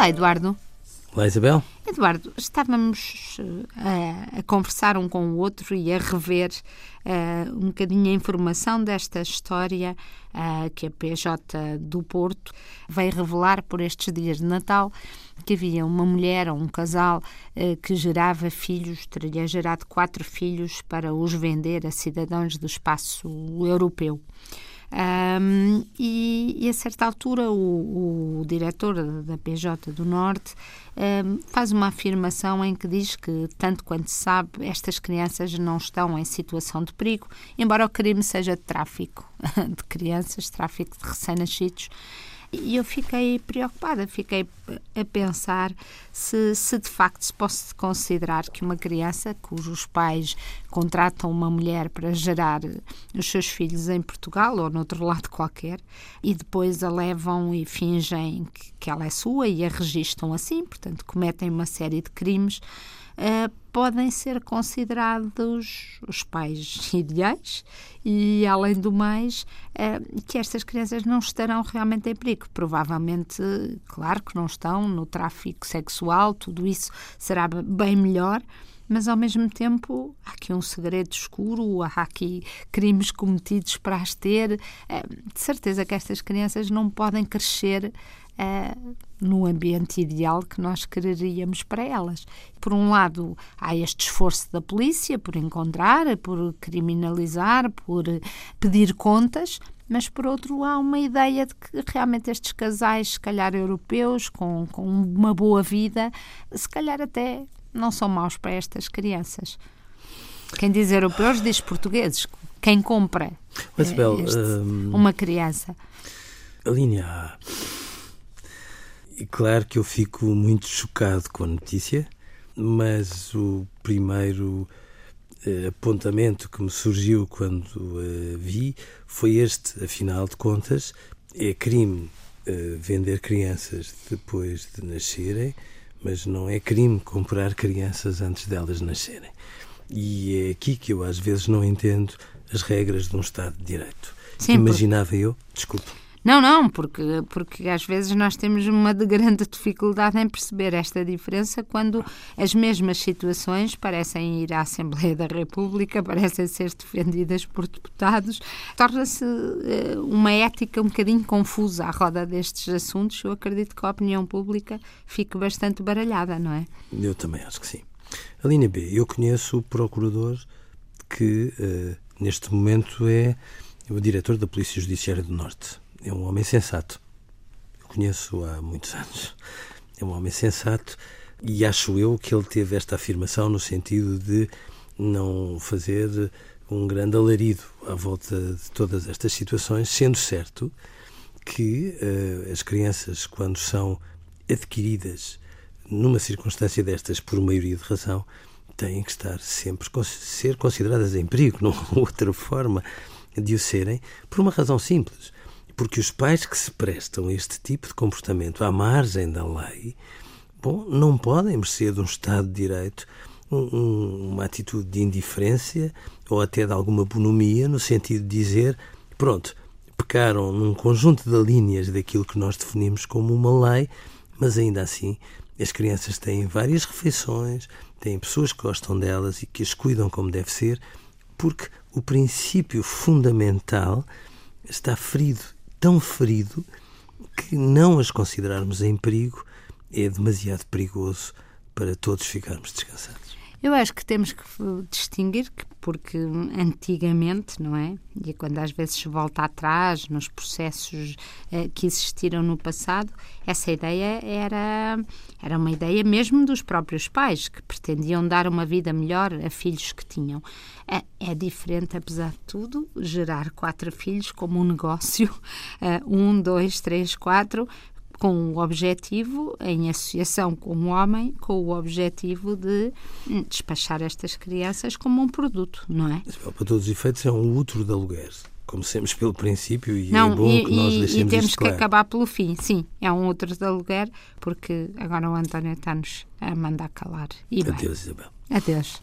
Olá, Eduardo. Olá, Isabel. Eduardo, estávamos uh, a conversar um com o outro e a rever uh, um bocadinho a informação desta história uh, que a PJ do Porto veio revelar por estes dias de Natal que havia uma mulher ou um casal que gerava filhos, teria gerado quatro filhos para os vender a cidadãos do espaço europeu. Um, e, e, a certa altura o, o diretor da PJ do Norte um, faz uma afirmação em que diz que, tanto quanto se sabe, estas crianças não estão em situação de perigo, embora o crime seja de tráfico de crianças, tráfico de recém-nascidos. E eu fiquei preocupada, fiquei a pensar se, se de facto se pode considerar que uma criança cujos pais contratam uma mulher para gerar os seus filhos em Portugal ou noutro lado qualquer e depois a levam e fingem que, que ela é sua e a registram assim, portanto cometem uma série de crimes uh, podem ser considerados os pais ideais e, além do mais, uh, que estas crianças não estarão realmente em perigo. Provavelmente, claro que não estão no tráfico sexual, tudo isso será bem melhor mas ao mesmo tempo há aqui um segredo escuro, há aqui crimes cometidos para as ter. Eh, de certeza que estas crianças não podem crescer uh, no ambiente ideal que nós quereríamos para elas. Por um lado, há este esforço da polícia por encontrar, por criminalizar, por pedir contas, mas por outro há uma ideia de que realmente estes casais, se calhar europeus, com, com uma boa vida, se calhar até não são maus para estas crianças. Quem diz europeus diz portugueses. Quem compra Mas, Bel, este, um, uma criança. A linha A e claro que eu fico muito chocado com a notícia, mas o primeiro eh, apontamento que me surgiu quando eh, vi foi este, afinal de contas, é crime eh, vender crianças depois de nascerem, mas não é crime comprar crianças antes delas nascerem. E é aqui que eu às vezes não entendo as regras de um Estado de Direito. Imaginava eu, desculpe, não, não, porque, porque às vezes nós temos uma de grande dificuldade em perceber esta diferença quando as mesmas situações parecem ir à Assembleia da República, parecem ser defendidas por deputados. Torna-se uh, uma ética um bocadinho confusa à roda destes assuntos. Eu acredito que a opinião pública fique bastante baralhada, não é? Eu também acho que sim. A linha B, eu conheço o procurador que uh, neste momento é o diretor da Polícia Judiciária do Norte é um homem sensato. Eu conheço há muitos anos. É um homem sensato e acho eu que ele teve esta afirmação no sentido de não fazer um grande alarido à volta de todas estas situações, sendo certo que uh, as crianças, quando são adquiridas numa circunstância destas por maioria de razão, têm que estar sempre ser consideradas em perigo, não outra forma de o serem, por uma razão simples porque os pais que se prestam a este tipo de comportamento à margem da lei, bom, não podem merecer de um Estado de Direito um, uma atitude de indiferença ou até de alguma bonomia, no sentido de dizer, pronto, pecaram num conjunto de linhas daquilo que nós definimos como uma lei, mas ainda assim as crianças têm várias refeições, têm pessoas que gostam delas e que as cuidam como deve ser, porque o princípio fundamental está ferido tão ferido que não as considerarmos em perigo é demasiado perigoso para todos ficarmos descansados. Eu acho que temos que distinguir que, porque antigamente, não é? E quando às vezes se volta atrás nos processos eh, que existiram no passado, essa ideia era, era uma ideia mesmo dos próprios pais, que pretendiam dar uma vida melhor a filhos que tinham. É, é diferente, apesar de tudo, gerar quatro filhos como um negócio, eh, um, dois, três, quatro, com o objetivo, em associação com o homem, com o objetivo de despachar estas crianças como um produto, não é? Para todos os efeitos, é um útero de aluguer. Comecemos pelo princípio e não, é bom e, que nós deixemos E temos que acabar pelo fim, sim. É um útero de aluguer, porque agora o António está-nos a mandar calar. E Adeus, bem. Isabel. Adeus.